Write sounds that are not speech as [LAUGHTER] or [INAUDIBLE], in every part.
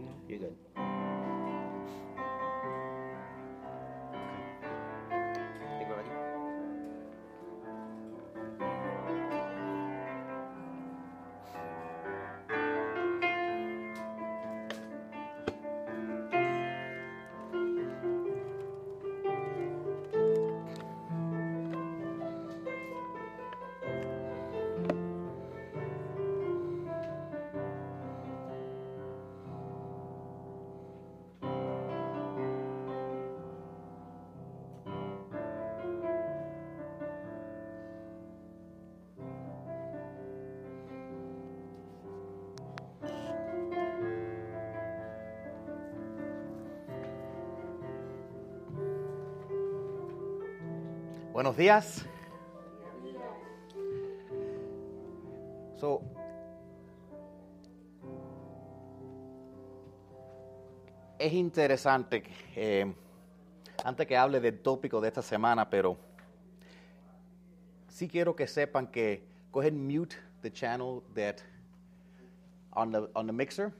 no? You're good. Buenos días. So, es interesante, eh, antes que hable del tópico de esta semana, pero sí quiero que sepan que go ahead and mute the channel that on the on the mixer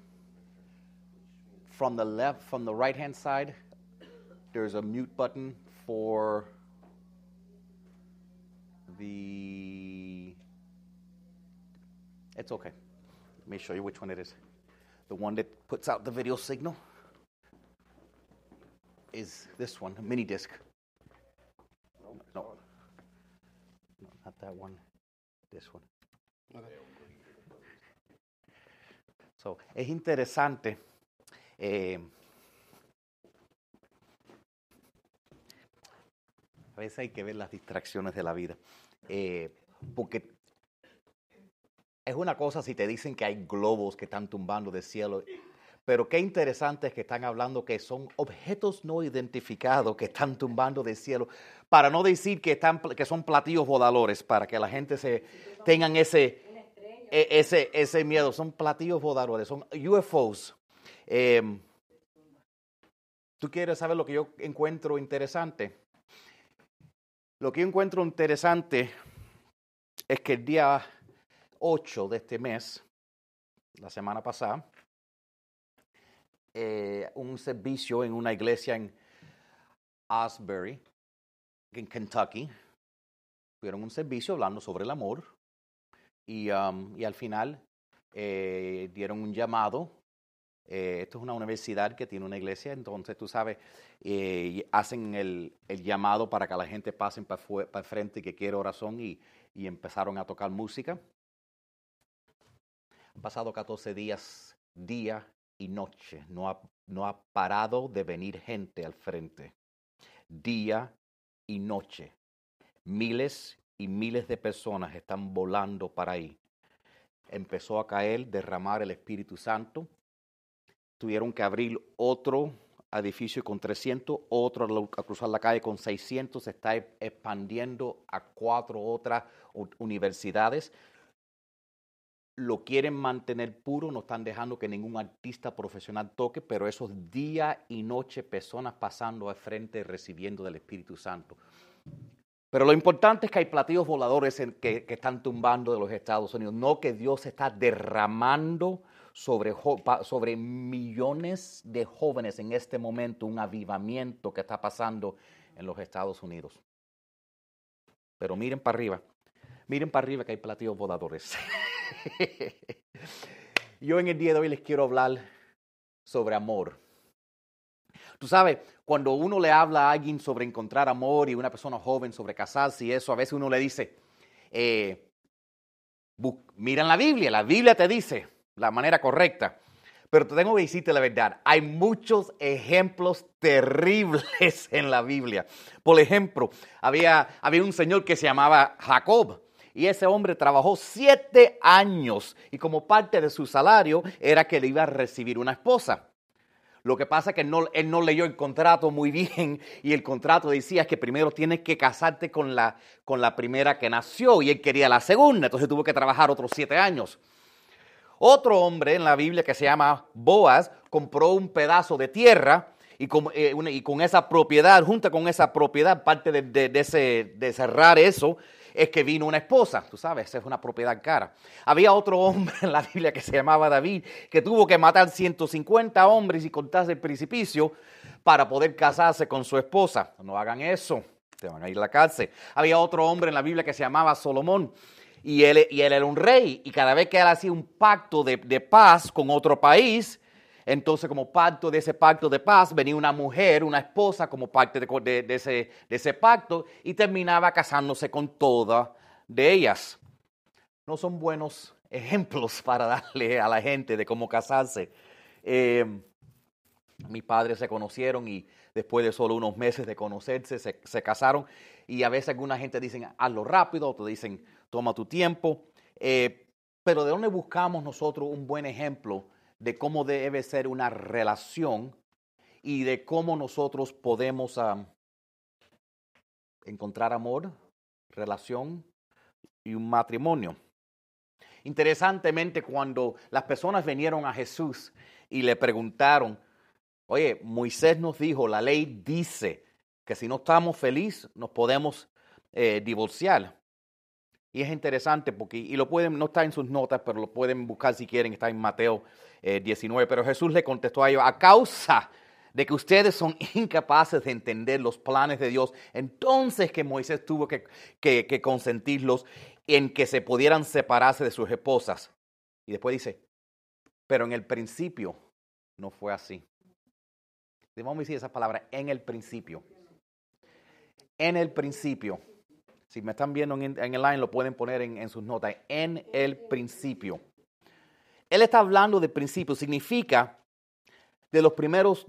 from the left from the right hand side there's a mute button for the it's okay. Let me show you which one it is. The one that puts out the video signal is this one a mini disc. No. No not that one this one. So es interesante eh, A veces hay que ver las distracciones de la vida. Eh, porque es una cosa si te dicen que hay globos que están tumbando del cielo, pero qué interesante es que están hablando que son objetos no identificados que están tumbando del cielo, para no decir que, están, que son platillos voladores, para que la gente se tengan ese, e- ese, ese miedo. Son platillos voladores, son UFOs. Eh, ¿Tú quieres saber lo que yo encuentro interesante? Lo que encuentro interesante es que el día 8 de este mes, la semana pasada, eh, un servicio en una iglesia en Asbury, en Kentucky, tuvieron un servicio hablando sobre el amor y, um, al final eh, dieron un llamado. Eh, esto es una universidad que tiene una iglesia, entonces tú sabes, eh, y hacen el, llamado para que la gente pase para el frente que quiere oración y, y empezaron a tocar música. Han pasado 14 días, día y noche. No ha, no ha parado de venir gente al frente. Día y noche. Miles y miles de personas están volando para ahí. Empezó a caer, derramar el Espíritu Santo. Tuvieron que abrir otro edificio con 300, otro a cruzar la calle con 600, se está e- expandiendo a cuatro otras universidades. Lo quieren mantener puro, no están dejando que ningún artista profesional toque, pero esos día y noche personas pasando al frente recibiendo del Espíritu Santo. Pero lo importante es que hay platillos voladores que, que están tumbando de los Estados Unidos, no que Dios está derramando sobre, sobre millones de jóvenes en este momento, un avivamiento que está pasando en los Estados Unidos. Pero miren para arriba, miren para arriba que hay platillos voladores. [LAUGHS] Yo en el día de hoy les quiero hablar sobre amor. Tú sabes, cuando uno le habla a alguien sobre encontrar amor y una persona joven sobre casarse y eso, a veces uno le dice, eh, mira en la Biblia, la Biblia te dice la manera correcta. Pero te tengo que decirte la verdad, hay muchos ejemplos terribles [LAUGHS] en la Biblia. Por ejemplo, había, había un señor que se llamaba Jacob. Y ese hombre trabajó siete años y como parte de su salario era que le iba a recibir una esposa. Lo que pasa es que no- él no leyó el contrato muy bien y el contrato decía que primero tienes que casarte con la, con la primera que nació y él quería la segunda, entonces tuvo que trabajar otros siete años. Otro hombre en la Biblia que se llama Boaz compró un pedazo de tierra y con, eh, con esa propiedad, junto con esa propiedad, parte de, ese, de cerrar eso, es que vino una esposa, tú sabes, es una propiedad cara. Había otro hombre en la Biblia que se llamaba David, que tuvo que matar 150 hombres y cortarse el precipicio para poder casarse con su esposa. No hagan eso, te van a ir a la cárcel. Había otro hombre en la Biblia que se llamaba Solomón. Y él, y él era un rey, y cada vez que él hacía un pacto de, de paz con otro país, entonces, como parte de ese pacto de paz, venía una mujer, una esposa, como parte de, ese, de ese pacto, y terminaba casándose con todas de ellas. No son buenos ejemplos [LAUGHS] para darle a la gente de cómo casarse. Eh, mis padres se conocieron y después de solo unos meses de conocerse se, casaron. Y a veces alguna gente dice, hazlo rápido, otros dicen, toma tu tiempo. Eh, pero ¿de dónde buscamos nosotros un buen ejemplo de cómo debe ser una relación y de cómo nosotros podemos encontrar amor, relación y un matrimonio. Interesantemente, cuando las personas vinieron a Jesús y le preguntaron, oye, Moisés nos dijo, la ley dice que si no estamos felices nos podemos eh, divorciar. Y es interesante porque, y lo pueden, no está en sus notas, pero lo pueden buscar si quieren, está en Mateo 19. Eh, pero Jesús le contestó a ellos, a causa de que ustedes son [LAUGHS] incapaces de entender los planes de Dios, entonces que Moisés tuvo que, que consentirlos en que se pudieran separarse de sus esposas. Y después dice, pero en el principio no fue así. A decir esa palabra, en el principio. En el principio. Si me están viendo en, el line, lo pueden poner en, sus notas. En el principio. Él está hablando de principio. Significa de los primeros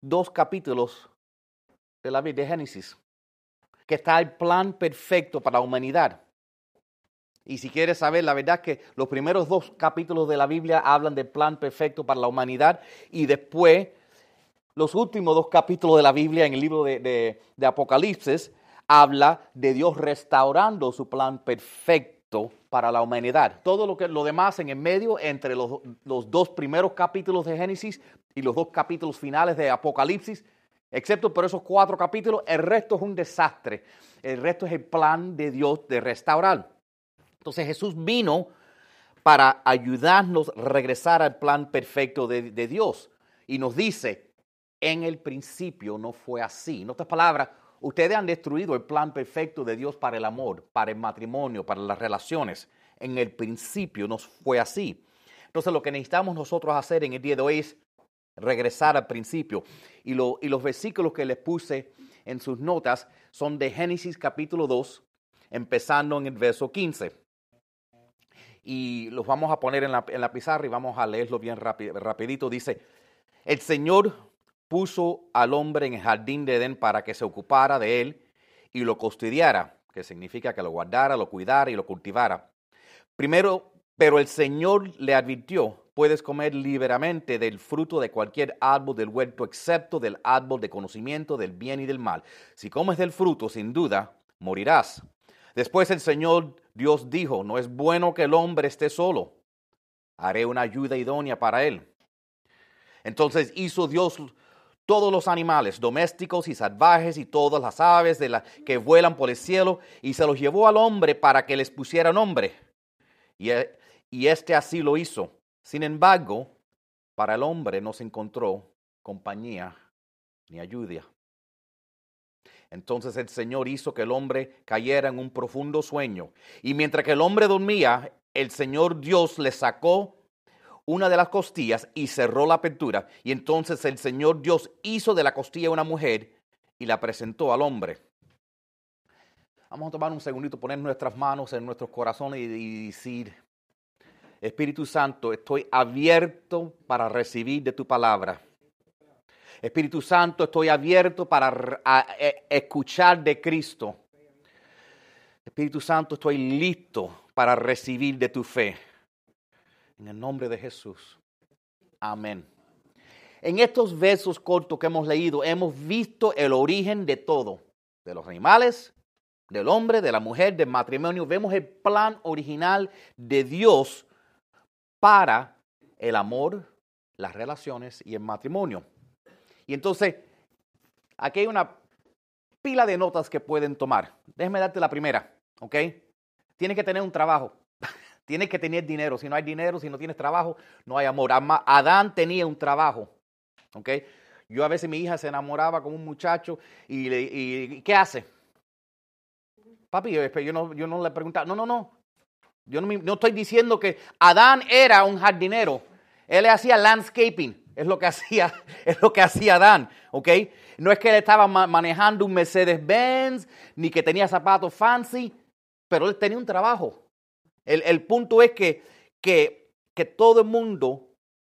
dos capítulos de la Biblia de Génesis. Que está el plan perfecto para la humanidad. Y si quieres saber, la verdad es que los primeros dos capítulos de la Biblia hablan del plan perfecto para la humanidad y después los últimos dos capítulos de la Biblia en el libro de Apocalipsis habla de Dios restaurando su plan perfecto para la humanidad. Todo lo, que, lo demás en el medio, entre los, los dos primeros capítulos de Génesis y los dos capítulos finales de Apocalipsis, excepto por esos cuatro capítulos, el resto es un desastre. El resto es el plan de Dios de restaurar. Entonces Jesús vino para ayudarnos a regresar al plan perfecto de, de Dios. Y nos dice, en el principio no fue así. En otras palabras, Ustedes han destruido el plan perfecto de Dios para el amor, para el matrimonio, para las relaciones. En el principio no fue así. Entonces lo que necesitamos nosotros hacer en el día de hoy es regresar al principio. Y, los versículos que les puse en sus notas son de Génesis capítulo 2, empezando en el verso 15. Y los vamos a poner en la, en la pizarra y vamos a leerlo bien rapidito. Dice, el Señor puso al hombre en el jardín de Edén para que se ocupara de él y lo custodiara, que significa que lo guardara, lo cuidara y lo cultivara. Primero, pero el Señor le advirtió, puedes comer liberamente del fruto de cualquier árbol del huerto, excepto del árbol de conocimiento del bien y del mal. Si comes del fruto, sin duda, morirás. Después el Señor Dios dijo, no es bueno que el hombre esté solo, haré una ayuda idónea para él. Entonces hizo Dios todos los animales domésticos y salvajes y todas las aves de la, que vuelan por el cielo y se los llevó al hombre para que les pusiera nombre. Y, e, y este así lo hizo. Sin embargo, para el hombre no se encontró compañía ni ayuda. Entonces el Señor hizo que el hombre cayera en un profundo sueño. Y mientras que el hombre dormía, el Señor Dios le sacó una de las costillas y cerró la apertura. Y entonces el Señor Dios hizo de la costilla una mujer y la presentó al hombre. Vamos a tomar un segundito, poner nuestras manos en nuestros corazones y, decir, Espíritu Santo, estoy abierto para recibir de tu palabra. Espíritu Santo, estoy abierto para e, escuchar de Cristo. Espíritu Santo, estoy listo para recibir de tu fe. En el nombre de Jesús. Amén. En estos versos cortos que hemos leído, hemos visto el origen de todo, de los animales, del hombre, de la mujer, del matrimonio. Vemos el plan original de Dios para el amor, las relaciones y el matrimonio. Y entonces, aquí hay una pila de notas que pueden tomar. Déjeme darte la primera. ¿ok? Tienes que tener un trabajo. Tienes que tener dinero. Si no hay dinero, si no tienes trabajo, no hay amor. Adán tenía un trabajo, ¿ok? Yo a veces mi hija se enamoraba con un muchacho y, le, y ¿qué hace? Papi, yo no, yo no le preguntaba, no, no, no. Yo no, no estoy diciendo que Adán era un jardinero. Él hacía landscaping. Es lo que [LAUGHS] hacía, es lo que hacía Dan, ¿ok? No es que él estaba manejando un Mercedes-Benz, ni que tenía zapatos fancy, pero él tenía un trabajo. El, punto es que, que, que todo el mundo,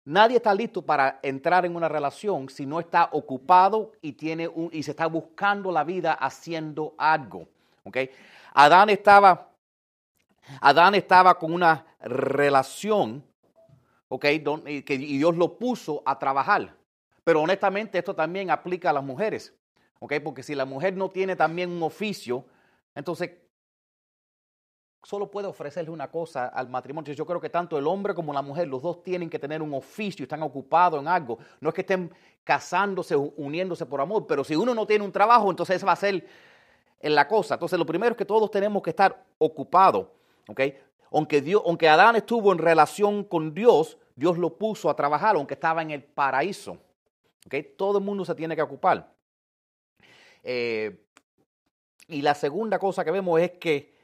nadie está listo para entrar en una relación si no está ocupado y, tiene un, y se está buscando la vida haciendo algo, ¿ok? Adán estaba, Adán estaba con una relación ¿ok? Y, que, Dios lo puso a trabajar. Pero honestamente esto también aplica a las mujeres, ¿ok? Porque si la mujer no tiene también un oficio, entonces solo puede ofrecerle una cosa al matrimonio. Yo creo que tanto el hombre como la mujer, los dos tienen que tener un oficio, están ocupados en algo. No es que estén casándose, uniéndose por amor, pero si uno no tiene un trabajo, entonces esa va a ser la cosa. Entonces lo primero es que todos tenemos que estar ocupados, ¿ok? Aunque, Dios, aunque Adán estuvo en relación con Dios, Dios lo puso a trabajar, aunque estaba en el paraíso. ¿Okay? Todo el mundo se tiene que ocupar. Eh, y la segunda cosa que vemos es que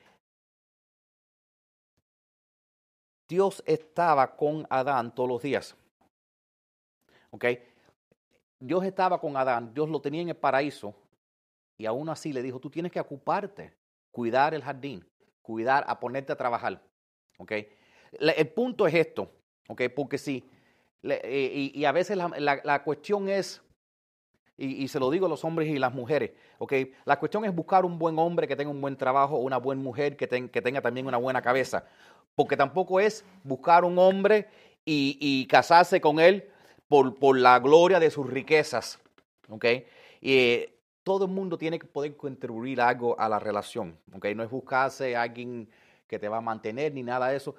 Dios estaba con Adán todos los días. ¿Okay? Dios estaba con Adán, Dios lo tenía en el paraíso y aún así le dijo, tú tienes que ocuparte, cuidar el jardín, cuidar, a ponerte a trabajar. El punto es esto, Porque sí, eh, y, a veces la, cuestión es, y, se lo digo a los hombres y las mujeres, La cuestión es buscar un buen hombre que tenga un buen trabajo, una buena mujer que, tenga también una buena cabeza. Porque tampoco es buscar un hombre y, casarse con él por, la gloria de sus riquezas, Y eh, todo el mundo tiene que poder contribuir algo a la relación, No es buscarse a alguien que te va a mantener ni nada de eso.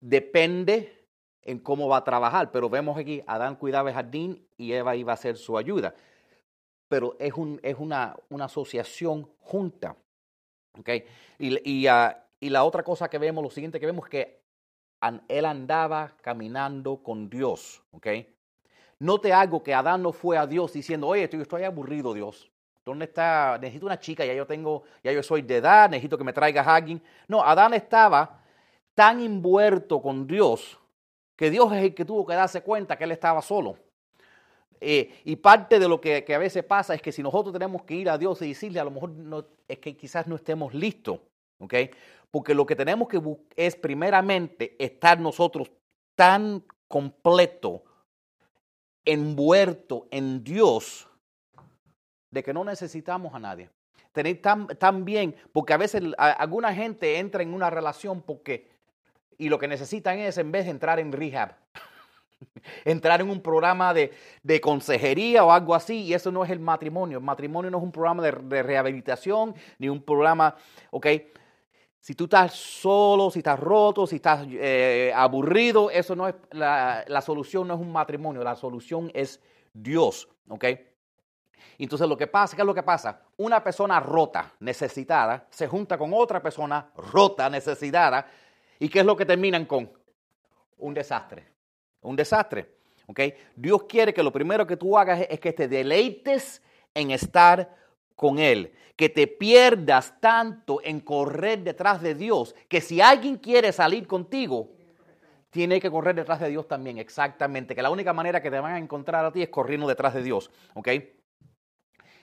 Depende en cómo va a trabajar, pero vemos aquí, Adán cuidaba el jardín y Eva iba a ser su ayuda. Pero es, un, es una, una asociación junta. ¿okay? Y, ah, y, la otra cosa que vemos, lo siguiente que vemos es que él andaba caminando con Dios. ¿okay? Note algo que Adán no fue a Dios diciendo, oye, estoy, estoy aburrido, Dios. ¿Dónde está? Necesito una chica, ya yo tengo, ya yo soy de edad, necesito que me traiga a alguien. No, Adán estaba tan envuelto con Dios que Dios es el que tuvo que darse cuenta que él estaba solo. Eh, y parte de lo que, a veces pasa es que si nosotros tenemos que ir a Dios y decirle, a lo mejor no, es que quizás no estemos listos, ¿ok? Porque lo que tenemos que buscar es primeramente estar nosotros tan completo, envuelto en Dios, de que no necesitamos a nadie. Tener tan, bien, porque a veces alguna gente entra en una relación porque, y lo que necesitan es en vez de entrar en rehab, entrar en un programa de, consejería o algo así, y eso no es el matrimonio. El matrimonio no es un programa de, rehabilitación, ni un programa, ok. Si tú estás solo, si estás roto, si estás eh, aburrido, eso no es, la, la solución no es un matrimonio, la solución es Dios, ok. Entonces lo que pasa, ¿qué es lo que pasa? Una persona rota, necesitada, se junta con otra persona rota, necesitada, ¿y qué es lo que terminan con? Un desastre. Un desastre. ¿ok? Dios quiere que lo primero que tú hagas es que te deleites en estar con Él, que te pierdas tanto en correr detrás de Dios, que si alguien quiere salir contigo, tiene que correr detrás de Dios también, exactamente, que la única manera que te van a encontrar a ti es corriendo detrás de Dios, ¿ok?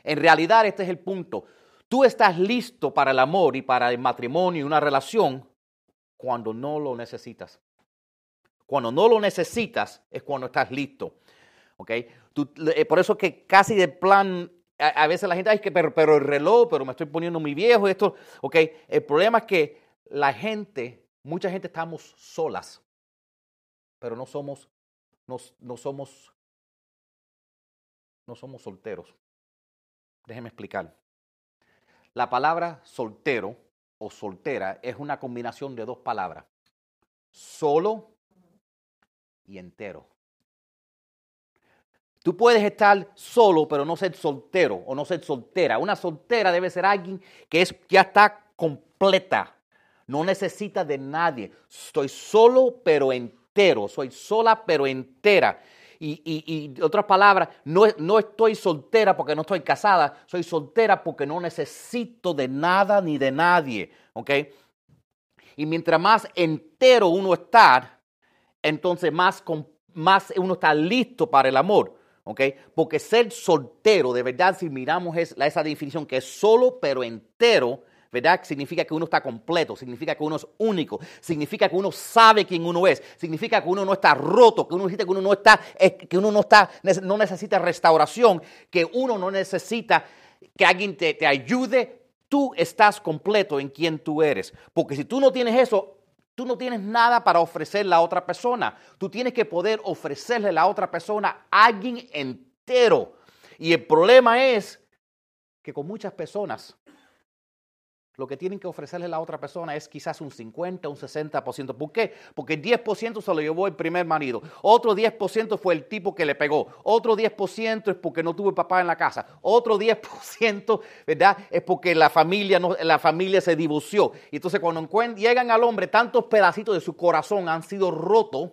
En realidad este es el punto. Tú estás listo para el amor y para el matrimonio y una relación cuando no lo necesitas. Cuando no lo necesitas es cuando estás listo. ¿Ok? Eh, por eso que casi de plan, a, veces la gente dice pero, pero, el reloj, pero me estoy poniendo muy viejo, esto. ¿Ok? El problema es que la gente, mucha gente estamos solas, pero no somos, no somos, no somos solteros. Déjeme explicar. La palabra soltero o soltera es una combinación de dos palabras. Solo y entero. Tú puedes estar solo, pero no ser soltero o no ser soltera. Una soltera debe ser alguien que es, ya está completa, no necesita de nadie. Estoy solo pero entero, soy sola pero entera. Y, y, y otras palabras, no, no estoy soltera porque no estoy casada, soy soltera porque no necesito de nada ni de nadie. ¿Ok? Y mientras más entero uno está, entonces más, más uno está listo para el amor. ¿ok? Porque ser soltero, de verdad, si miramos esa definición que es solo pero entero, ¿verdad? Significa que uno está completo, significa que uno es único, significa que uno sabe quién uno es, significa que uno no está roto, que uno que uno no está, que uno no está, no necesita restauración, que uno no necesita que alguien te, te ayude. Tú estás completo en quien tú eres. Porque si tú no tienes eso, Tú no tienes nada para ofrecerle a otra persona. Tú tienes que poder ofrecerle a la otra persona a alguien entero. Y el problema es que con muchas personas lo que tienen que ofrecerle a la otra persona es quizás un 50, un 60%. ¿Por qué? Porque el 10% se lo llevó el primer marido. Otro 10% fue el tipo que le pegó. Otro 10% es porque no tuvo papá en la casa. Otro 10%, ¿verdad? Es porque la familia, no, la familia se divorció. Y entonces cuando llegan al hombre, tantos pedacitos de su corazón han sido rotos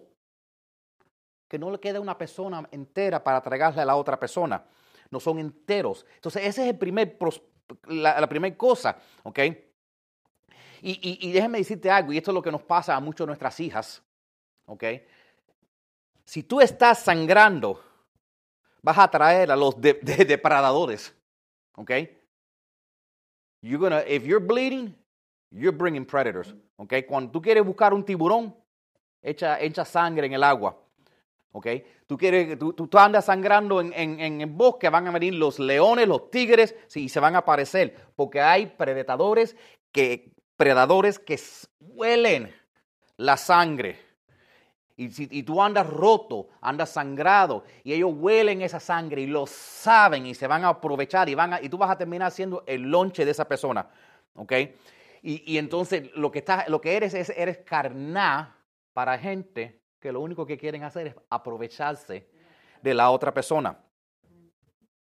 que no le queda una persona entera para entregarle a la otra persona. No son enteros. Entonces ese es el primer la, primera cosa, ¿ok? Y, y, déjeme decirte algo, y esto es lo que nos pasa a muchas de nuestras hijas, ¿ok? Si tú estás sangrando, vas a atraer a los depredadores, ¿ok? You're gonna, if you're bleeding, you're bringing predators, ¿ok? Cuando tú quieres buscar un tiburón, echa, echa sangre en el agua, ¿ok? Tú, quieres, tú, tú, andas sangrando en, en, el bosque, van a venir los leones, los tigres, sí, se van a aparecer, porque hay predadores que, predadores que huelen la sangre. Y, si, y tú andas roto, andas sangrado, y ellos huelen esa sangre y lo saben y se van a aprovechar y, van y tú vas a terminar siendo el lonche de esa persona. ¿Ok? Y, y entonces lo que, estás, lo que eres es eres carná para gente que lo único que quieren hacer es aprovecharse de la otra persona.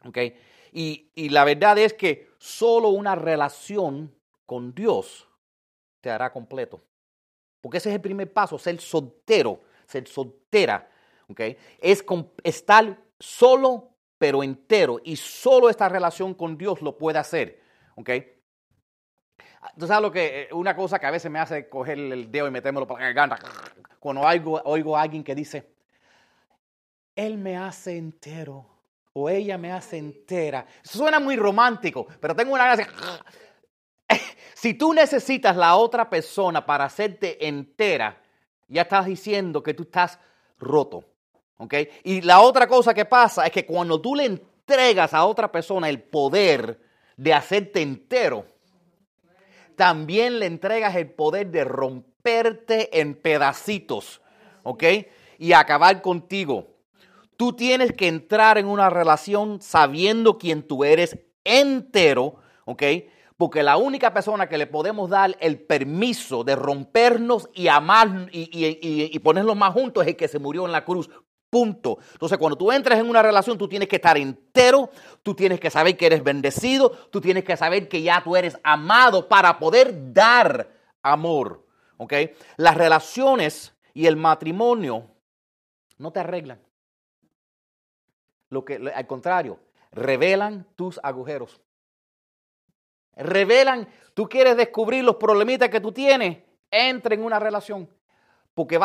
¿Okay? Y, la verdad es que solo una relación con Dios te hará completo. Porque ese es el primer paso, ser soltero, ser soltera. ¿okay? Es estar solo pero entero. Y solo esta relación con Dios lo puede hacer. ¿okay? Tú sabes lo que, eh, una cosa que a veces me hace coger el dedo y metérmelo para la garganta, cuando oigo, a alguien que dice, Él me hace entero o ella me hace entera. Suena muy romántico, pero tengo una gracia. [LAUGHS] Si tú necesitas la otra persona para hacerte entera, ya estás diciendo que tú estás roto. ¿ok? Y la otra cosa que pasa es que cuando tú le entregas a otra persona el poder de hacerte entero, también le entregas el poder de romperte en pedacitos, ¿ok? Y acabar contigo. Tú tienes que entrar en una relación sabiendo quién tú eres entero, ¿ok? Porque la única persona que le podemos dar el permiso de rompernos y amar y, y, y ponernos más juntos es el que se murió en la cruz Punto. Entonces, cuando tú entras en una relación, tú tienes que estar entero, tú tienes que saber que eres bendecido, tú tienes que saber que ya tú eres amado para poder dar amor. Las relaciones y el matrimonio no te arreglan. Lo que, al contrario, revelan tus agujeros. Revelan, tú quieres descubrir los problemitas que tú tienes, entra en una relación. Porque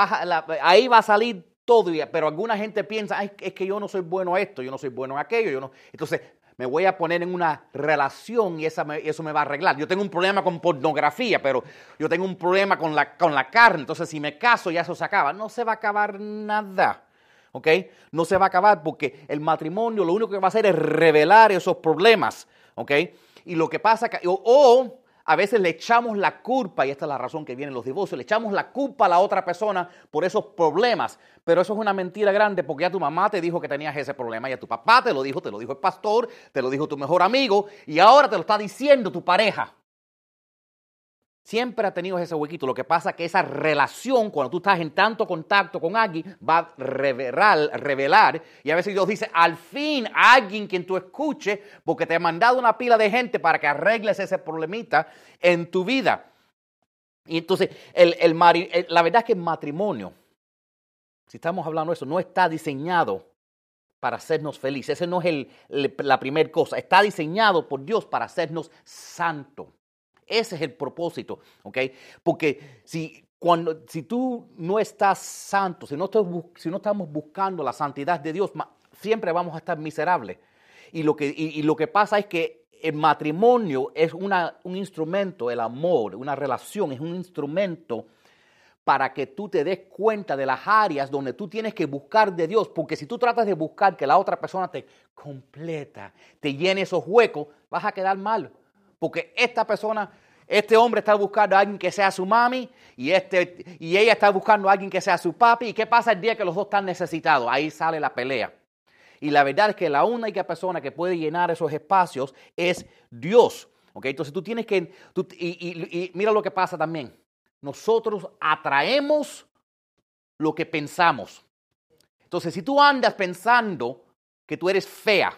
ahí va a salir todo, pero alguna gente piensa, es que yo no soy bueno a esto, yo no soy bueno en aquello, yo no. Entonces, me voy a poner en una relación y esa eso me va a arreglar. Yo tengo un problema con pornografía, pero yo tengo un problema con la, con la carne, entonces si me caso ya eso se acaba. No se va a acabar nada. ¿Ok? No se va a acabar porque el matrimonio lo único que va a hacer es revelar esos problemas. ¿Ok? Y lo que pasa, que, o a veces le echamos la culpa, y esta es la razón que vienen los divorcios, le echamos la culpa a la otra persona por esos problemas. Pero eso es una mentira grande porque ya tu mamá te dijo que tenías ese problema, ya tu papá te lo dijo, te lo dijo el pastor, te lo dijo tu mejor amigo, y ahora te lo está diciendo tu pareja. Siempre ha tenido ese huequito. Lo que pasa es que esa relación, cuando tú estás en tanto contacto con alguien, va a revelar, revelar. Y a veces Dios dice, al fin alguien quien tú escuche, porque te ha mandado una pila de gente para que arregles ese problemita en tu vida. Y entonces, el, la verdad es que el matrimonio, si estamos hablando de eso, no está diseñado para hacernos felices. Ese no es la primera cosa. Está diseñado por Dios para hacernos santos. Ese es el propósito, ¿ok? Porque si, cuando, si tú no estás santo, si no, estamos buscando la santidad de Dios, siempre vamos a estar miserables. Y lo que, y lo que pasa es que el matrimonio es una, un instrumento, el amor, una relación, es un instrumento para que tú te des cuenta de las áreas donde tú tienes que buscar de Dios, porque si tú tratas de buscar que la otra persona te completa, te llene esos huecos, vas a quedar mal, porque esta persona, este hombre está buscando a alguien que sea su mami y, este, y ella está buscando a alguien que sea su papi, ¿y qué pasa el día que los dos están necesitados? Ahí sale la pelea. Y la verdad es que la única persona que puede llenar esos espacios es Dios. ¿ok? Entonces tú tienes que... y mira lo que pasa también. Nosotros atraemos lo que pensamos. Entonces, si tú andas pensando que tú eres fea,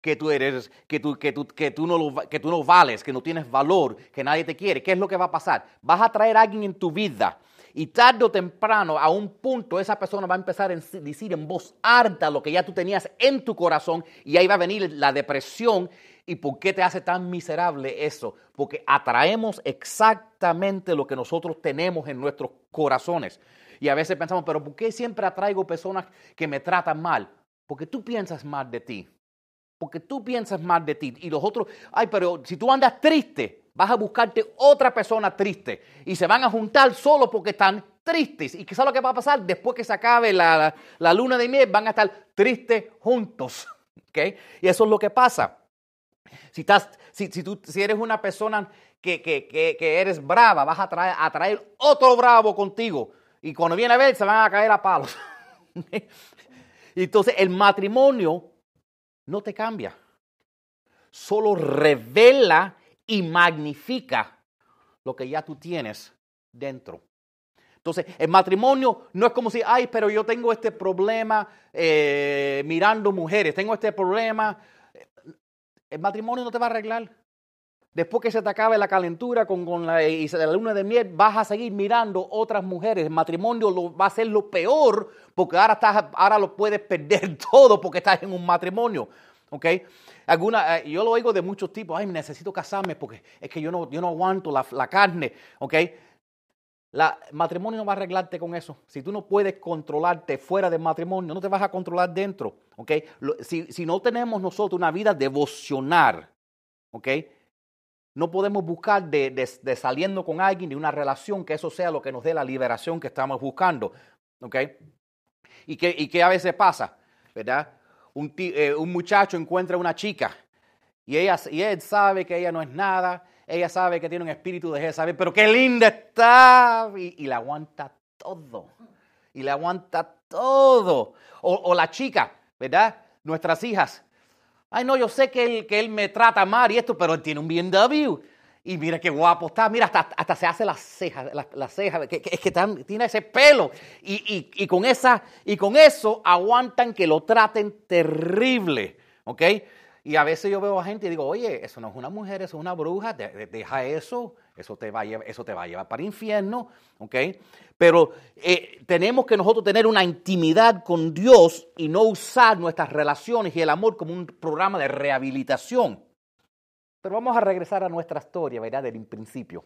que tú eres, que tú, que tú, que tú, no, lo que tú no vales, que no tienes valor, que nadie te quiere, ¿qué es lo que va a pasar? Vas a traer a alguien en tu vida y tarde o temprano, a un punto, esa persona va a empezar a decir en voz alta lo que ya tú tenías en tu corazón y ahí va a venir la depresión. ¿Y por qué te hace tan miserable eso? Porque atraemos exactamente lo que nosotros tenemos en nuestros corazones. Y a veces pensamos, pero ¿por qué siempre atraigo personas que me tratan mal? Porque tú piensas mal de ti porque tú piensas mal de ti y los otros, ay, pero si tú andas triste, vas a buscarte otra persona triste y se van a juntar solo porque están tristes. ¿Y sabes lo que va a pasar? Después que se acabe la, la- luna de miel, van a estar tristes juntos. [LAUGHS] ¿ok? Y eso es lo que pasa. Si, estás, si, si, tú, si eres una persona que, que, que, que eres brava, vas a traer, a traer otro bravo contigo. Y cuando viene a ver, se van a caer a palos. [LAUGHS] entonces el matrimonio no te cambia. Solo revela y magnifica lo que ya tú tienes dentro. Entonces, el matrimonio no es como si, ay, pero yo tengo este problema eh, mirando mujeres, tengo este problema. El matrimonio no te va a arreglar. Después que se te acabe la calentura con, con la, y la luna de miel, vas a seguir mirando otras mujeres. El matrimonio va a ser lo peor porque ahora, estás, ahora lo puedes perder [LAUGHS] todo porque estás en un matrimonio. ¿ok? Alguna, eh, yo lo oigo de muchos tipos, ay, necesito casarme porque es que yo no, yo no aguanto la, carne. ¿ok? La, matrimonio no va a arreglarte con eso. Si tú no puedes controlarte fuera del matrimonio, no te vas a controlar dentro. ¿ok? Si, si no tenemos nosotros una vida devocional, ¿ok? No podemos buscar de, de- saliendo con alguien, de una relación, que eso sea lo que nos dé la liberación que estamos buscando. ¿Ok? ¿Y qué, y qué a veces pasa? ¿Verdad? Un, eh, un muchacho encuentra una chica y, ella, y él sabe que ella no es nada, ella sabe que tiene un espíritu de saber, pero qué linda está y, y le aguanta todo. Y le aguanta todo. O, o la chica, ¿verdad? Nuestras hijas. Ay, no, yo sé que él, que él me trata mal y esto, pero él tiene un BMW. Y mira qué guapo está. Mira, hasta, hasta se hace las cejas, las, las cejas, que, que- es que tiene ese pelo. Y, y- y con esa, y con eso aguantan que lo traten terrible. ¿Ok? Y a veces yo veo a gente y digo, oye, eso no es una mujer, eso es una bruja, de- de- deja eso, eso te va a llevar, eso te va a llevar para el infierno, ¿ok? Pero eh, tenemos que nosotros tener una intimidad con Dios y no usar nuestras relaciones y el amor como un programa de rehabilitación. Pero vamos a regresar a nuestra historia, ¿verdad? Del principio.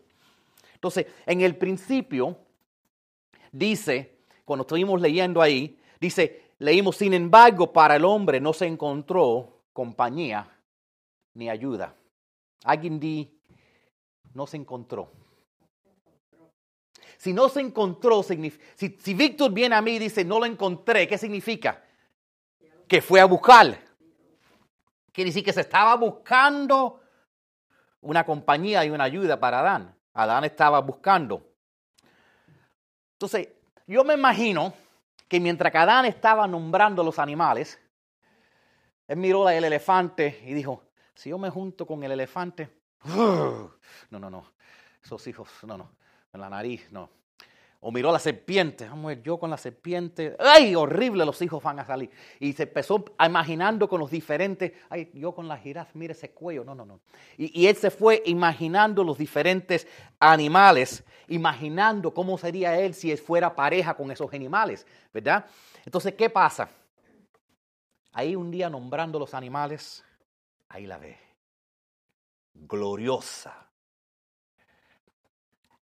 Entonces, en el principio, dice, cuando estuvimos leyendo ahí, dice, leímos, sin embargo, para el hombre no se encontró compañía ni ayuda. Alguien di, no se encontró. Si no se encontró, si, si Víctor viene a mí y dice, no lo encontré, ¿qué significa? Que fue a buscar. Quiere decir que se estaba buscando una compañía y una ayuda para Adán. Adán estaba buscando. Entonces, yo me imagino que mientras que Adán estaba nombrando los animales, él miró el elefante y dijo, si yo me junto con el elefante, no, no, no, esos hijos, no, no, en la nariz, no. o miró la serpiente. Vamos a ver, yo con la serpiente. ¡Ay, horrible! Los hijos van a salir. Y se empezó a imaginando con los diferentes. ¡Ay, yo con la jirafa! Mire ese cuello. No, no, no. Y, él se fue imaginando los diferentes animales, imaginando cómo sería él si fuera pareja con esos animales, ¿verdad? Entonces, ¿qué pasa? Ahí un día nombrando los animales, ahí la ve. Gloriosa.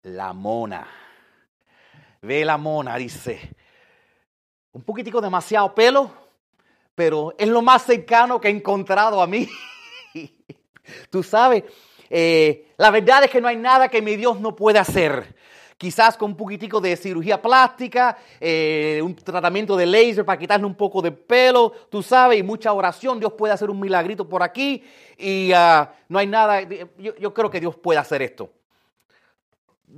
La mona Ve la mona, dice. Un poquitico demasiado pelo, pero es lo más cercano que he encontrado a mí. [LAUGHS] Tú sabes, eh, la verdad es que no hay nada que mi Dios no pueda hacer. Quizás con un poquitico de cirugía plástica, eh, un tratamiento de laser para quitarle un poco de pelo, tú sabes, y mucha oración. Dios puede hacer un milagrito por aquí y ah, no hay nada. Yo, yo creo que Dios puede hacer esto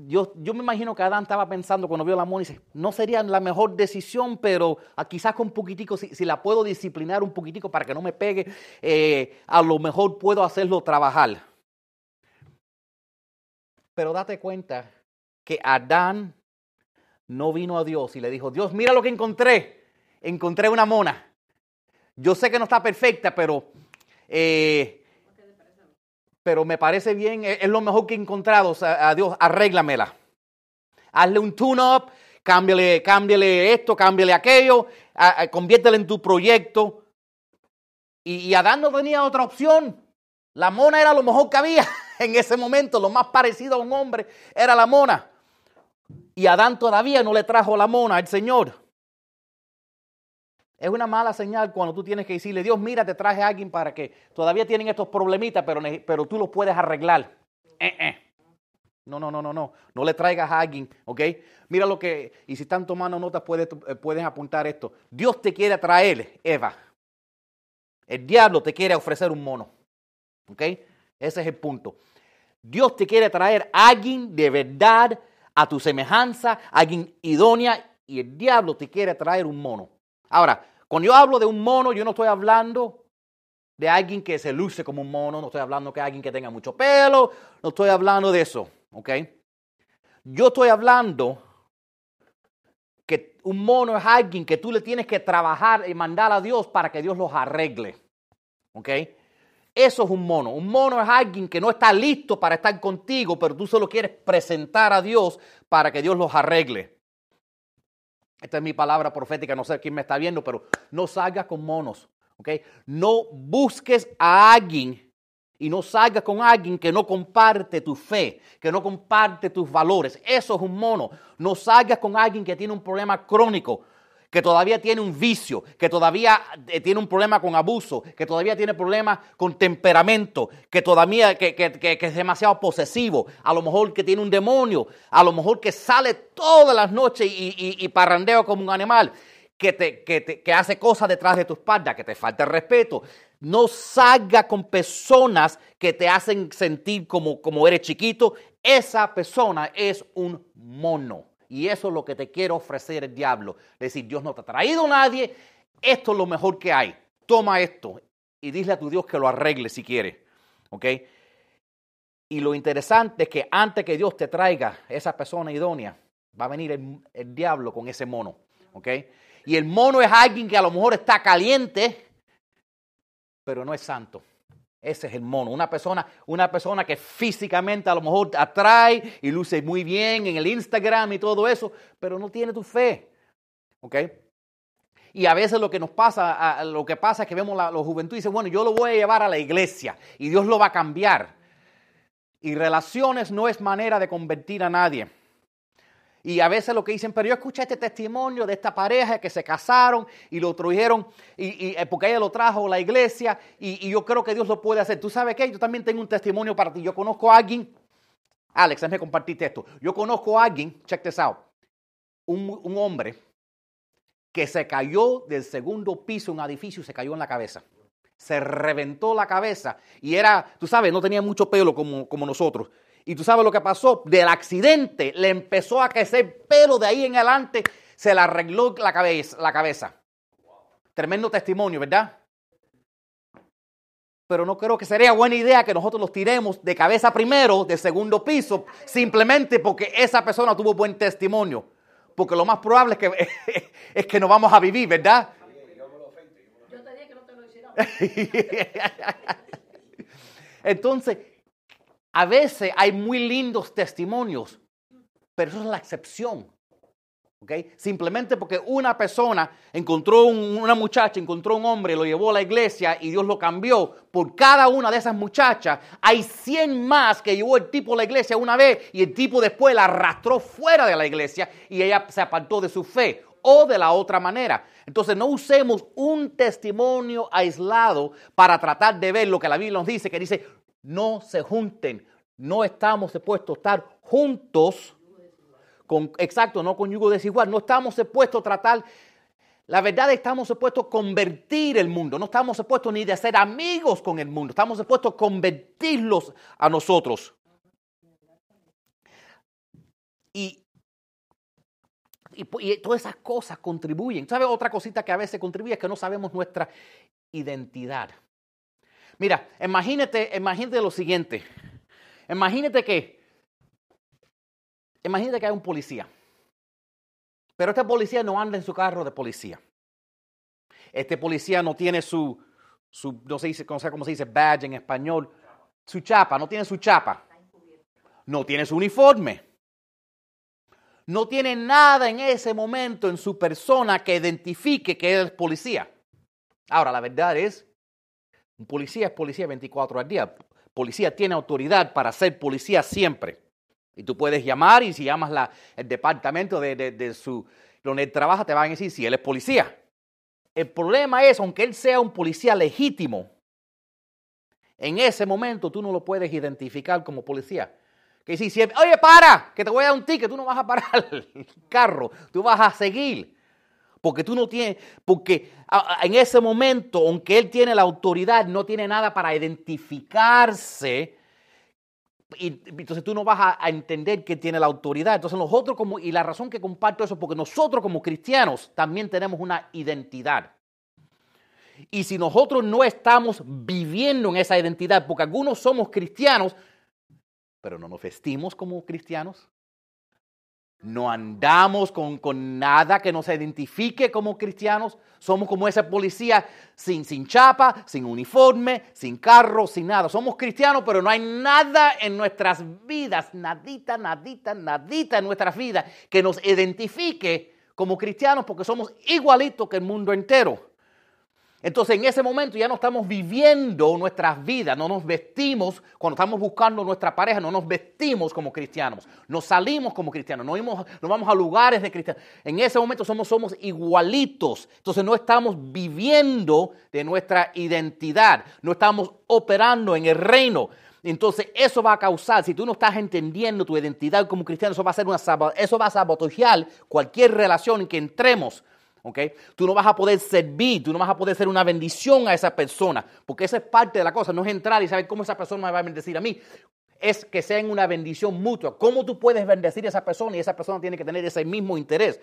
yo, yo, me imagino que Adán estaba pensando cuando vio la mona y dice, no sería la mejor decisión, pero quizás con un poquitico, si, la puedo disciplinar un poquitico para que no me pegue, eh, a lo mejor puedo hacerlo trabajar. Pero date cuenta que Adán no vino a Dios y le dijo, Dios, mira lo que encontré. Encontré una mona. Yo sé que no está perfecta, pero eh, pero me parece bien, es lo mejor que he encontrado. A Dios, arréglamela. Hazle un tune-up, cámbiale, cámbiale esto, cámbiale aquello, conviértela en tu proyecto. Y Adán no tenía otra opción. La mona era lo mejor que había [LAUGHS] en ese momento, lo más parecido a un hombre era la mona. Y Adán todavía no le trajo la mona al Señor. Es una mala señal cuando tú tienes que decirle, Dios, mira, te traje a alguien para que todavía tienen estos problemitas, pero, pero tú los puedes arreglar. Eh, eh. No, no, no, no, no. No le traigas a alguien, ¿ok? Mira lo que, y si están tomando notas, puedes, eh, pueden apuntar esto. Dios te quiere traer, Eva. El diablo te quiere ofrecer un mono, ¿ok? Ese es el punto. Dios te quiere traer a alguien de verdad a tu semejanza, alguien idónea, y el diablo te quiere traer un mono. Ahora, cuando yo hablo de un mono, yo no estoy hablando de alguien que se luce como un mono, no estoy hablando de alguien que tenga mucho pelo, no estoy hablando de eso, ¿ok? Yo estoy hablando que un mono es alguien que tú le tienes que trabajar y mandar a Dios para que Dios los arregle, ¿ok? Eso es un mono. Un mono es alguien que no está listo para estar contigo, pero tú solo quieres presentar a Dios para que Dios los arregle. Esta es mi palabra profética, no sé quién me está viendo, pero no salgas con monos, ¿ok? No busques a alguien y no salgas con alguien que no comparte tu fe, que no comparte tus valores. Eso es un mono. No salgas con alguien que tiene un problema crónico que todavía tiene un vicio, que todavía eh, tiene un problema con abuso, que todavía tiene problemas con temperamento, que todavía que, es demasiado posesivo, a lo mejor que tiene un demonio, a lo mejor que sale todas las noches y, y, parrandeo como un animal, que, te, que, hace cosas detrás de tu espalda, que te falta el respeto. No salga con personas que te hacen sentir como, como eres chiquito. Esa persona es un mono. Y eso es lo que te quiere ofrecer el diablo. Decir, Dios no te ha traído a nadie, esto es lo mejor que hay. Toma esto y dile a tu Dios que lo arregle si quiere. ¿Ok? Y lo interesante es que antes que Dios te traiga esa persona idónea, va a venir el, el diablo con ese mono. ¿Ok? Y el mono es alguien que a lo mejor está caliente, pero no es santo. Ese es el mono. Una persona, una persona que físicamente a lo mejor atrae y luce muy bien en el Instagram y todo eso, pero no tiene tu fe. ¿Ok? Y a veces lo que nos pasa, lo que pasa es que vemos la, los juventud y dicen, bueno, yo lo voy a llevar a la iglesia y Dios lo va a cambiar. Y relaciones no es manera de convertir a nadie. Y a veces lo que dicen, pero yo escuché este testimonio de esta pareja que se casaron y lo trajeron, y, eh, porque ella lo trajo la iglesia, y, yo creo que Dios lo puede hacer. ¿Tú sabes qué? Yo también tengo un testimonio para ti. Yo conozco a alguien, Alex, déjame compartirte esto. Yo conozco a alguien, check this out, un, hombre que se cayó del segundo piso un edificio y se cayó en la cabeza. Se reventó la cabeza y era, tú sabes, no tenía mucho pelo como, como nosotros y tú sabes lo que pasó. Del accidente le empezó a crecer pelo de ahí en adelante. Se le arregló la cabeza. La cabeza. Tremendo testimonio, ¿verdad? Pero no creo que sería buena idea que nosotros los tiremos de cabeza primero, de segundo piso, simplemente porque esa persona tuvo buen testimonio. porque lo más probable es que, [LAUGHS] es que no vamos a vivir, ¿verdad? Yo te dije que no te lo hiciera. [LAUGHS] Entonces, a veces hay muy lindos testimonios, pero eso es la excepción. ¿ok? Simplemente porque una persona encontró un- una muchacha, encontró un hombre, lo llevó a la iglesia y Dios lo cambió. Por cada una de esas muchachas hay 100 más que llevó el tipo a la iglesia una vez y el tipo después la arrastró fuera de la iglesia y ella se apartó de su fe o de la otra manera. Entonces no usemos un testimonio aislado para tratar de ver lo que la Biblia nos dice, que dice, no se junten, no estamos supuestos a estar juntos con, exacto, no con yugo desigual. No estamos supuestos a tratar, la verdad estamos supuestos a convertir el mundo. No estamos supuestos ni de ser amigos con el mundo. Estamos supuestos a convertirlos a nosotros. Y, y, y todas esas cosas contribuyen. ¿Sabe otra cosita que a veces contribuye? Es que no sabemos nuestra identidad. Mira, imagínate, imagínate lo siguiente. Imagínate que Imagínate que hay un policía. Pero este policía no anda en su carro de policía. Este policía no tiene su, su no sé, cómo se dice, badge en español, su chapa, no tiene su chapa. No tiene su uniforme. No tiene nada en ese momento en su persona que identifique que es policía. Ahora, la verdad es, un policía es policía 24 al día. Policía tiene autoridad para ser policía siempre. Y tú puedes llamar y si llamas la, el departamento de, de- de su, donde él trabaja, te van a decir si él es policía. El problema es, aunque él sea un policía legítimo, en ese momento tú no lo puedes identificar como policía. Que si, si oye, para, que te voy a dar un ticket, tú no vas a parar el carro, tú vas a seguir. Porque tú no tienes, porque en ese momento, aunque él tiene la autoridad, no tiene nada para identificarse y entonces tú no vas a, a entender que tiene la autoridad. Entonces nosotros como, y la razón que comparto eso, porque nosotros como cristianos también tenemos una identidad. Y si nosotros no estamos viviendo en esa identidad, porque algunos somos cristianos, pero no nos vestimos como cristianos, no andamos con, con nada que nos identifique como cristianos. Somos como ese policía sin, sin chapa, sin uniforme, sin carro, sin nada. Somos cristianos, pero no hay nada en nuestras vidas, nadita, nadita, nadita en nuestras vidas que nos identifique como cristianos porque somos igualitos que el mundo entero. Entonces en ese momento ya no estamos viviendo nuestras vidas, no nos vestimos, cuando estamos buscando nuestra pareja, no nos vestimos como cristianos, no salimos como cristianos, no, vamos- no vamos a lugares de cristianos. En ese momento somos, somos igualitos, entonces no estamos viviendo de nuestra identidad, no estamos operando en el reino. Entonces eso va a causar, si tú no estás entendiendo tu identidad como cristiano, eso va a, ser una, eso va a sabotear cualquier relación en que entremos. ¿Ok? Tú no vas a poder servir, tú no vas a poder ser una bendición a esa persona, porque esa es parte de la cosa, no es entrar y saber cómo esa persona me va a bendecir a mí, es que sea en una bendición mutua. ¿Cómo tú puedes bendecir a esa persona y esa persona tiene que tener ese mismo interés?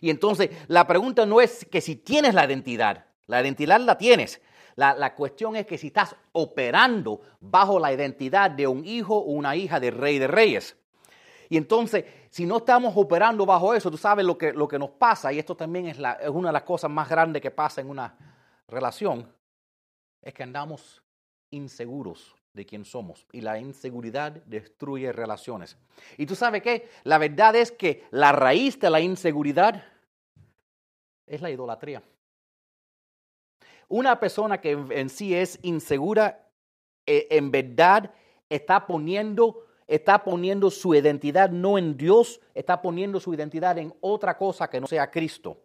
Y entonces la pregunta no es que si tienes la identidad, la identidad la tienes. La, la cuestión es que si estás operando bajo la identidad de un hijo o una hija del rey de reyes. Y entonces, si no estamos operando bajo eso, tú sabes lo que, lo que nos pasa, y esto también es, la- es una de las cosas más grandes que pasa en una relación, es que andamos inseguros de quién somos. Y la inseguridad destruye relaciones. Y tú sabes qué? La verdad es que la raíz de la inseguridad es la idolatría. Una persona que en, sí es insegura, eh, en verdad está poniendo, está poniendo su identidad no en Dios, está poniendo su identidad en otra cosa que no sea Cristo.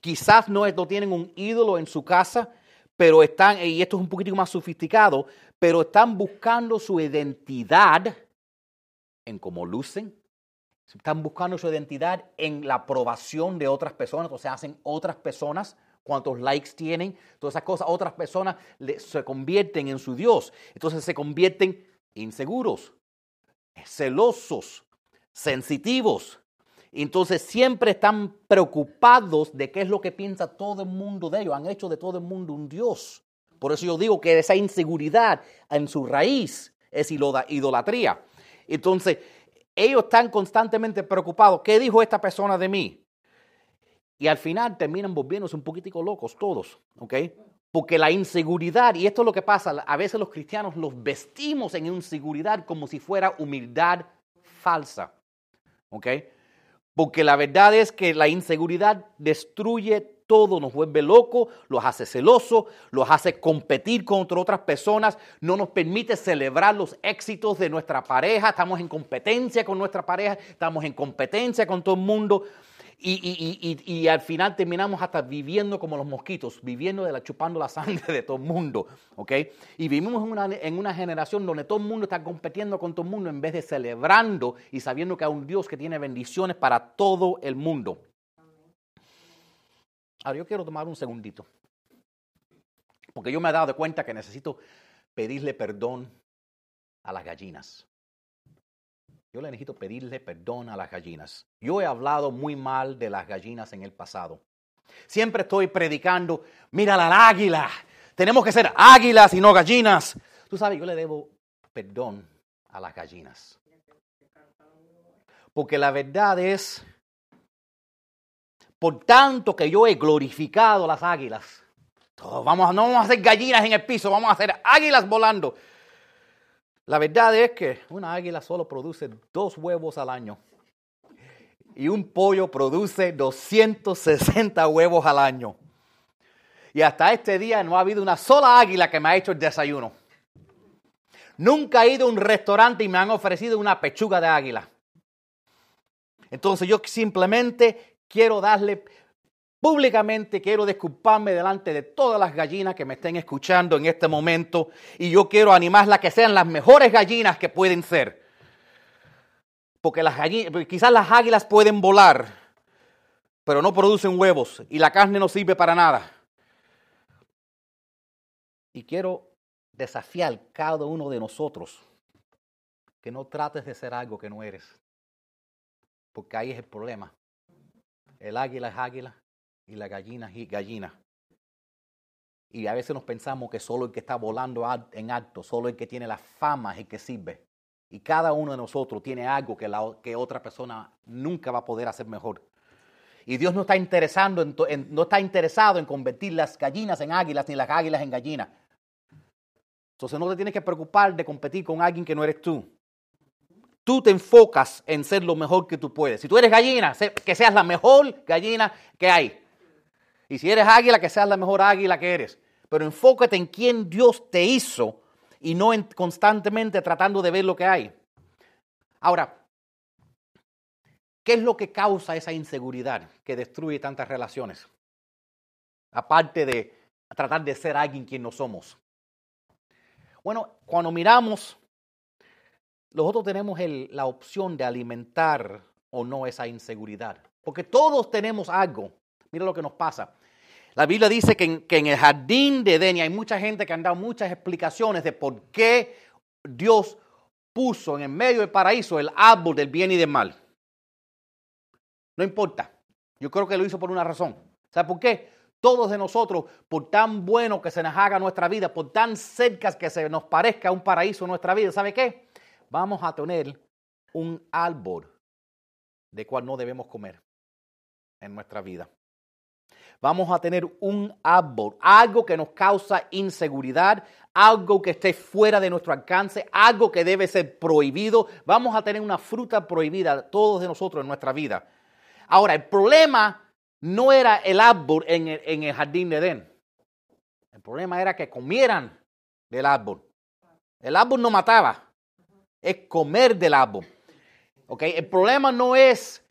Quizás no, no tienen un ídolo en su casa, pero están, y esto es un poquito más sofisticado, pero están buscando su identidad en cómo lucen, están buscando su identidad en la aprobación de otras personas, o sea, hacen otras personas, cuántos likes tienen, todas esas cosas, otras personas se convierten en su Dios. Entonces se convierten inseguros, celosos, sensitivos. Entonces siempre están preocupados de qué es lo que piensa todo el mundo de ellos. Han hecho de todo el mundo un Dios. Por eso yo digo que esa inseguridad en su raíz es idola- idolatría. Entonces, ellos están constantemente preocupados. ¿Qué dijo esta persona de mí? Y al final terminan volviéndose un poquitico locos todos, ¿ok? Porque la inseguridad, y esto es lo que pasa, a veces los cristianos los vestimos en inseguridad como si fuera humildad falsa, ¿ok? Porque la verdad es que la inseguridad destruye todo, nos vuelve locos, los hace celosos, los hace competir contra otras personas, no nos permite celebrar los éxitos de nuestra pareja, estamos en competencia con nuestra pareja, estamos en competencia con todo el mundo. Y, al final terminamos hasta viviendo como los mosquitos, viviendo de la, chupando la [LAUGHS] sangre de todo el mundo, ¿ok? Y vivimos en una, en una generación donde todo el mundo está compitiendo con todo el mundo en vez de celebrando y sabiendo que hay un Dios que tiene bendiciones para todo el mundo. Ahora yo quiero tomar un segundito, porque yo me he dado cuenta que necesito pedirle perdón a las gallinas. Yo le necesito pedirle perdón a las gallinas. Yo he hablado muy mal de las gallinas en el pasado. Siempre estoy predicando, mira la águila, tenemos que ser águilas y no gallinas. Tú sabes, yo le debo perdón a las gallinas. Porque la verdad es, por tanto que yo he glorificado las águilas, vamos, no vamos a hacer gallinas en el piso, vamos a hacer águilas volando. La verdad es que una águila solo produce dos huevos al año. Y un pollo produce 260 huevos al año. Y hasta este día no ha habido una sola águila que me ha hecho el desayuno. Nunca he ido a un restaurante y me han ofrecido una pechuga de águila. Entonces yo simplemente quiero darle Públicamente quiero disculparme delante de todas las gallinas que me estén escuchando en este momento y yo quiero animarlas a que sean las mejores gallinas que pueden ser. Porque las gallinas, quizás las águilas pueden volar, pero no producen huevos y la carne no sirve para nada. Y quiero desafiar cada uno de nosotros que no trates de ser algo que no eres. Porque ahí es el problema. El águila es águila y la gallina es gallina. Y a veces nos pensamos que solo el que está volando en alto, solo el que tiene la fama es el que sirve. Y cada uno de nosotros tiene algo que, la, que otra persona nunca va a poder hacer mejor. Y Dios no está, interesando no está interesado en convertir las gallinas en águilas ni las águilas en gallinas. Entonces no te tienes que preocupar de competir con alguien que no eres tú. Tú te enfocas en ser lo mejor que tú puedes. Si tú eres gallina, que seas la mejor gallina que hay. Y si eres águila, que seas la mejor águila que eres. Pero enfócate en quién Dios te hizo y no en constantemente tratando de ver lo que hay. Ahora, ¿qué es lo que causa esa inseguridad que destruye tantas relaciones? Aparte de tratar de ser alguien quien no somos. Bueno, cuando miramos, nosotros tenemos la opción de alimentar o no esa inseguridad. Porque todos tenemos algo. Mira lo que nos pasa. La Biblia dice que en, el jardín de Edén, hay mucha gente que han dado muchas explicaciones de por qué Dios puso en el medio del paraíso el árbol del bien y del mal. No importa. Yo creo que lo hizo por una razón. ¿Sabe por qué? Todos de nosotros, por tan bueno que se nos haga nuestra vida, por tan cerca que se nos parezca un paraíso nuestra vida, ¿sabe qué? Vamos a tener un árbol de cual no debemos comer en nuestra vida vamos a tener un árbol, algo que nos causa inseguridad, algo que esté fuera de nuestro alcance, algo que debe ser prohibido. Vamos a tener una fruta prohibida, todos de nosotros en nuestra vida. Ahora, el problema no era el árbol en el, jardín de Edén. El problema era que comieran del árbol. El árbol no mataba, es comer del árbol. ¿Okay? El problema no es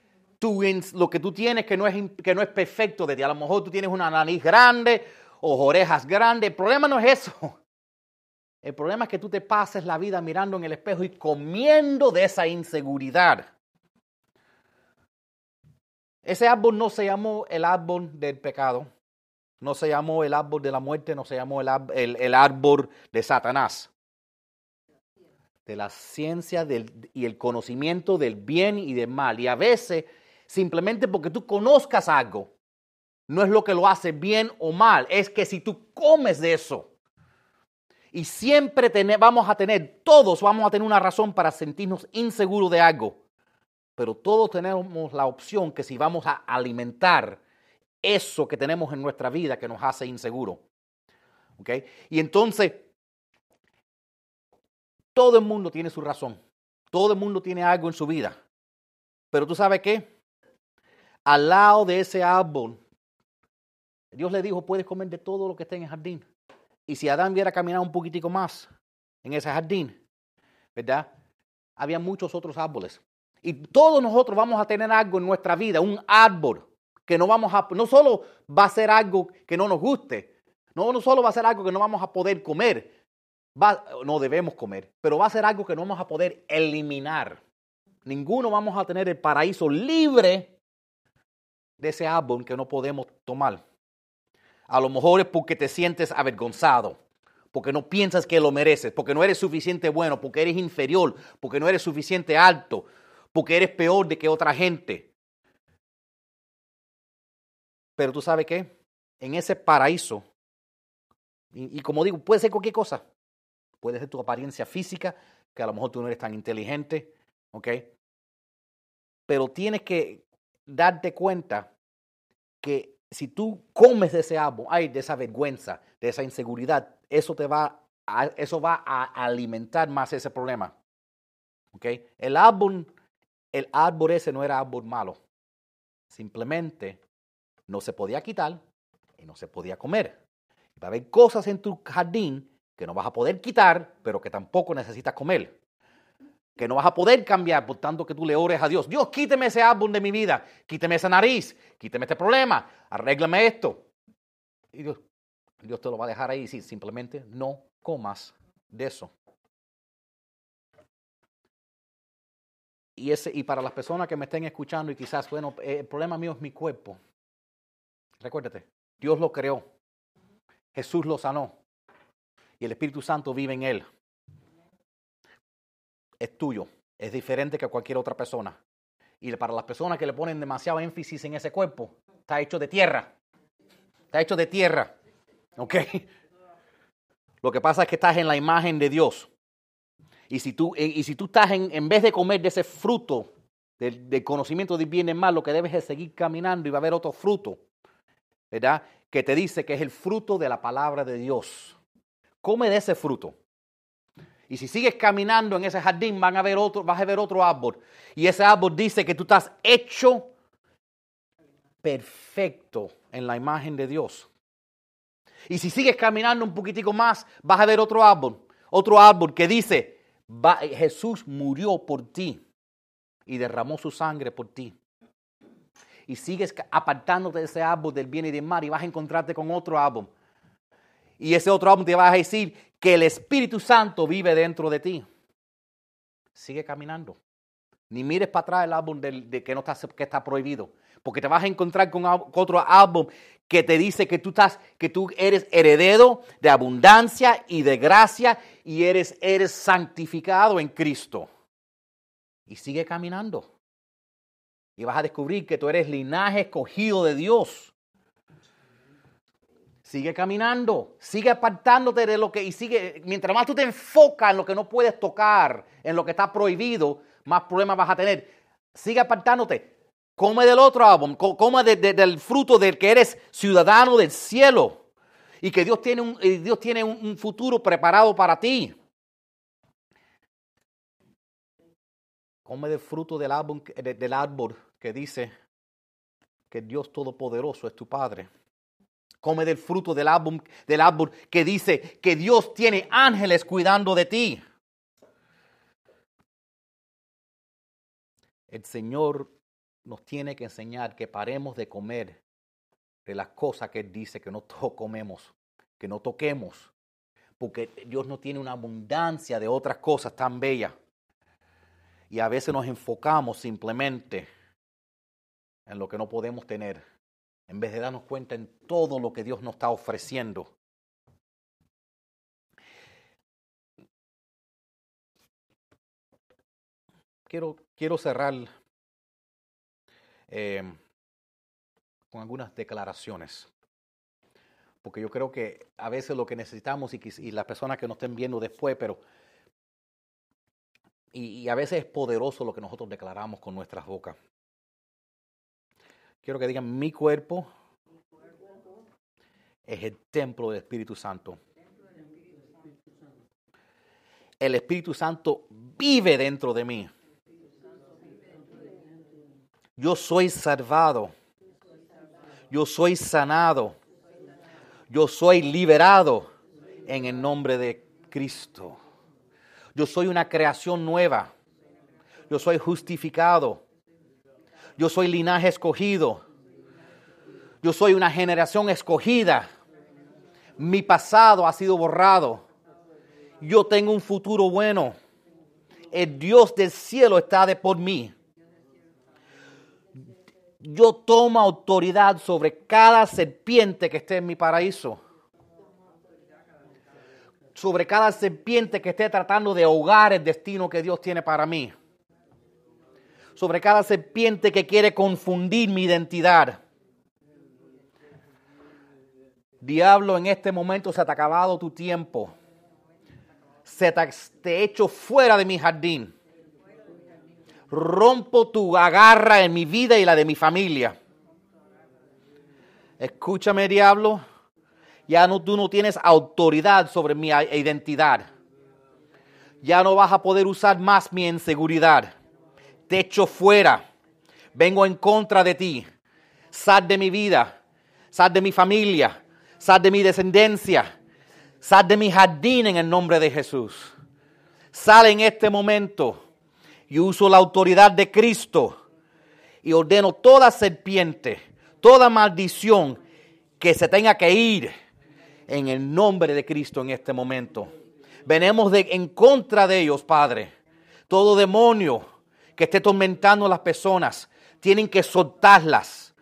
lo que tú tienes que no, es, que no es perfecto de ti. A lo mejor tú tienes una nariz grande o orejas grandes. El problema no es eso. [LAUGHS] El problema es que tú te pases la vida mirando en el espejo y comiendo de esa inseguridad. Ese árbol no se llamó el árbol del pecado, no se llamó el árbol de la muerte, no se llamó el, el, árbol de Satanás. De la ciencia del, y el conocimiento del bien y del mal. Y a veces simplemente porque tú conozcas algo. No es lo que lo hace bien o mal, es que si tú comes de eso, y siempre vamos a tener, todos vamos a tener una razón para sentirnos inseguros de algo. pero todos tenemos la opción que si vamos a alimentar eso que tenemos en nuestra vida que nos hace inseguro. ¿Ok? Y entonces, todo el mundo tiene su razón. Todo el mundo tiene algo en su vida. Pero tú sabes qué? Al lado de ese árbol, Dios le dijo, puedes comer de todo lo que está en el jardín. Y si Adán hubiera caminado un poquitico más en ese jardín, ¿verdad? Había muchos otros árboles. Y todos nosotros vamos a tener algo en nuestra vida, un árbol que no vamos a, no solo va a ser algo que no nos guste, no, no solo va a ser algo que no vamos a poder comer, va, no debemos comer, pero va a ser algo que no vamos a poder eliminar. Ninguno vamos a tener el paraíso libre de ese árbol que no podemos tomar. A lo mejor es porque te sientes avergonzado, porque no piensas que lo mereces, porque no eres suficiente bueno, porque eres inferior, porque no eres suficiente alto, porque eres peor de que otra gente. Pero tú sabes qué? En ese paraíso, y, y, como digo, puede ser cualquier cosa. Puede ser tu apariencia física, que a lo mejor tú no eres tan inteligente, ¿ok? Pero tienes que darte cuenta que si tú comes de ese árbol, ay, de esa vergüenza, de esa inseguridad, eso te va a, eso va a alimentar más ese problema. ¿Ok? El árbol, el árbol ese no era árbol malo. Simplemente no se podía quitar y no se podía comer. Va a haber cosas en tu jardín que no vas a poder quitar, pero que tampoco necesitas comer. Que no vas a poder cambiar por tanto que tú le ores a Dios. Dios, quíteme ese árbol de mi vida, quíteme esa nariz, quíteme este problema, arréglame esto. Y Dios, Dios te lo va a dejar ahí si simplemente no comas de eso. Y, ese, y para las personas que me estén escuchando y quizás, bueno, eh, el problema mío es mi cuerpo. Recuérdate, Dios lo creó. Jesús lo sanó. Y el Espíritu Santo vive en él. Es tuyo. Es diferente que cualquier otra persona. Y para las personas que le ponen demasiado énfasis en ese cuerpo, está hecho de tierra. Está hecho de tierra. ¿Ok? Lo que pasa es que estás en la imagen de Dios. Y si tú, y si tú estás en, en vez de comer de ese fruto del, del conocimiento de bien y mal, lo que debes es seguir caminando y va a haber otro fruto, ¿verdad? Que te dice que es el fruto de la palabra de Dios. Come de ese fruto. Y si sigues caminando en ese jardín, van a ver otro, vas a ver otro árbol. Y ese árbol dice que tú estás hecho perfecto en la imagen de Dios. Y si sigues caminando un poquitico más, vas a ver otro árbol. Otro árbol que dice, Jesús murió por ti y derramó su sangre por ti. Y sigues apartándote de ese árbol del bien y del mal y vas a encontrarte con otro árbol. Y ese otro árbol te va a decir que el Espíritu Santo vive dentro de ti. Sigue caminando. Ni mires para atrás el del, de que, no está, que está prohibido. Porque te vas a encontrar con otro árbol que te dice que tú, estás, que tú eres heredero de abundancia y de gracia y eres, eres santificado en Cristo. Y sigue caminando. Y vas a descubrir que tú eres linaje escogido de Dios. Sigue caminando, sigue apartándote de lo que y sigue mientras más tú te enfocas en lo que no puedes tocar, en lo que está prohibido, más problemas vas a tener. Sigue apartándote. Come del otro árbol, come de, de, del fruto del que eres ciudadano del cielo y que Dios tiene un, Dios tiene un futuro preparado para ti. Come del fruto del árbol, del árbol que dice que Dios Todopoderoso es tu Padre. Come del fruto del árbol, del árbol que dice que Dios tiene ángeles cuidando de ti. El Señor nos tiene que enseñar que paremos de comer de las cosas que Él dice que no [LAUGHS] comemos, que no toquemos, porque Dios no tiene una abundancia de otras cosas tan bellas. Y a veces nos enfocamos simplemente en lo que no podemos tener, en vez de darnos cuenta en todo lo que Dios nos está ofreciendo. Quiero, quiero cerrar eh, con algunas declaraciones, porque yo creo que a veces lo que necesitamos y, las personas que nos estén viendo después, pero y a veces es poderoso lo que nosotros declaramos con nuestras bocas. Quiero que digan, mi cuerpo es el templo del Espíritu Santo. El Espíritu Santo vive dentro de mí. Yo soy salvado. Yo soy sanado. Yo soy liberado en el nombre de Cristo. Yo soy una creación nueva. Yo soy justificado. Yo soy linaje escogido. Yo soy una generación escogida. Mi pasado ha sido borrado. Yo tengo un futuro bueno. El Dios del cielo está de por mí. Yo tomo autoridad sobre cada serpiente que esté en mi paraíso. Sobre cada serpiente que esté tratando de ahogar el destino que Dios tiene para mí. Sobre cada serpiente que quiere confundir mi identidad. Diablo, en este momento se te ha acabado tu tiempo. Se te, he hecho fuera de mi jardín rompo tu agarra en mi vida y la de mi familia. Escúchame, diablo. Ya no, tú no tienes autoridad sobre mi identidad. Ya no vas a poder usar más mi inseguridad. Te echo fuera. Vengo en contra de ti. Sal de mi vida. Sal de mi familia. Sal de mi descendencia. Sal de mi jardín en el nombre de Jesús. Sal en este momento y uso la autoridad de Cristo y ordeno toda serpiente, toda maldición que se tenga que ir en el nombre de Cristo en este momento. Venemos de, en contra de ellos, Padre. Todo demonio que esté tormentando a las personas, tienen que soltarlas.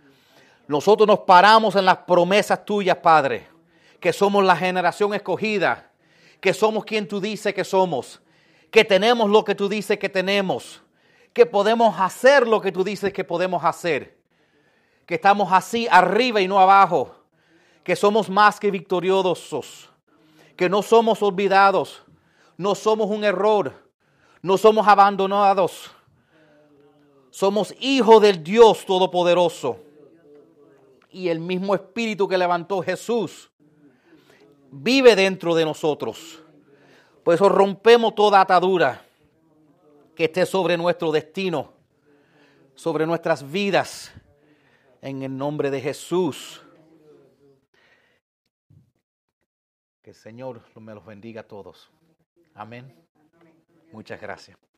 Nosotros nos paramos en las promesas tuyas, Padre, que somos la generación escogida, que somos quien tú dices que somos que tenemos lo que tú dices que tenemos, que podemos hacer lo que tú dices que podemos hacer, que estamos así arriba y no abajo, que somos más que victoriosos, que no somos olvidados, no somos un error, no somos abandonados, somos hijos del Dios Todopoderoso. Y el mismo Espíritu que levantó Jesús vive dentro de nosotros. Por eso rompemos toda atadura que esté sobre nuestro destino, sobre nuestras vidas, en el nombre de Jesús. Que el Señor me los bendiga a todos. Amén. Muchas gracias.